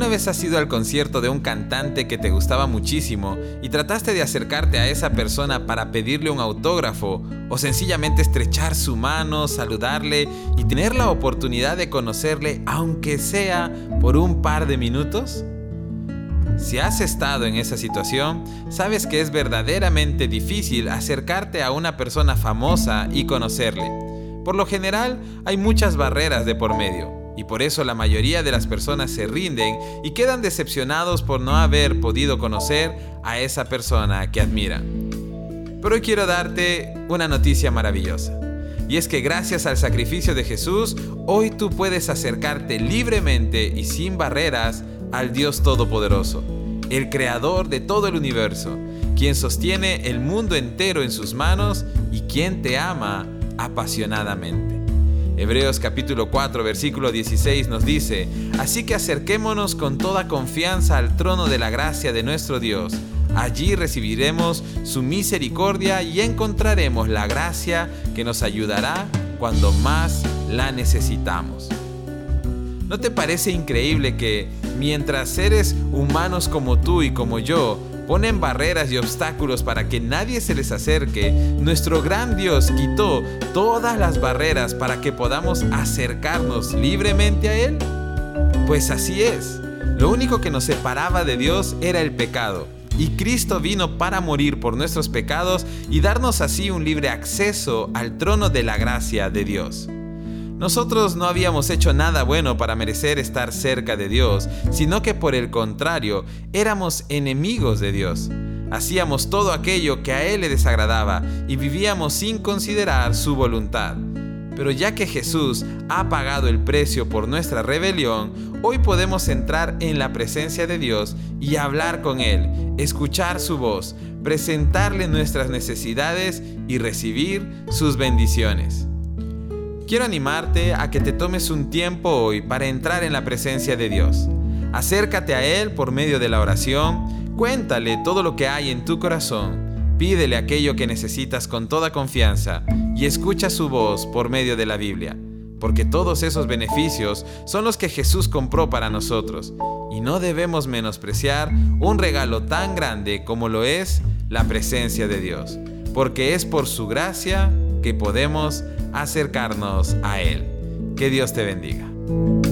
vez has ido al concierto de un cantante que te gustaba muchísimo y trataste de acercarte a esa persona para pedirle un autógrafo o sencillamente estrechar su mano, saludarle y tener la oportunidad de conocerle aunque sea por un par de minutos? Si has estado en esa situación, sabes que es verdaderamente difícil acercarte a una persona famosa y conocerle. Por lo general, hay muchas barreras de por medio y por eso la mayoría de las personas se rinden y quedan decepcionados por no haber podido conocer a esa persona que admiran. Pero hoy quiero darte una noticia maravillosa. Y es que gracias al sacrificio de Jesús, hoy tú puedes acercarte libremente y sin barreras al Dios Todopoderoso, el Creador de todo el universo, quien sostiene el mundo entero en sus manos y quien te ama apasionadamente. Hebreos capítulo 4 versículo 16 nos dice, Así que acerquémonos con toda confianza al trono de la gracia de nuestro Dios. Allí recibiremos su misericordia y encontraremos la gracia que nos ayudará cuando más la necesitamos. ¿No te parece increíble que mientras seres humanos como tú y como yo ponen barreras y obstáculos para que nadie se les acerque, nuestro gran Dios quitó todas las barreras para que podamos acercarnos libremente a Él? Pues así es. Lo único que nos separaba de Dios era el pecado. Y Cristo vino para morir por nuestros pecados y darnos así un libre acceso al trono de la gracia de Dios. Nosotros no habíamos hecho nada bueno para merecer estar cerca de Dios, sino que por el contrario, éramos enemigos de Dios. Hacíamos todo aquello que a Él le desagradaba y vivíamos sin considerar su voluntad. Pero ya que Jesús ha pagado el precio por nuestra rebelión, hoy podemos entrar en la presencia de Dios y hablar con Él, escuchar su voz, presentarle nuestras necesidades y recibir sus bendiciones. Quiero animarte a que te tomes un tiempo hoy para entrar en la presencia de Dios. Acércate a Él por medio de la oración, cuéntale todo lo que hay en tu corazón, pídele aquello que necesitas con toda confianza y escucha su voz por medio de la Biblia, porque todos esos beneficios son los que Jesús compró para nosotros. Y no debemos menospreciar un regalo tan grande como lo es la presencia de Dios, porque es por su gracia que podemos acercarnos a Él. Que Dios te bendiga.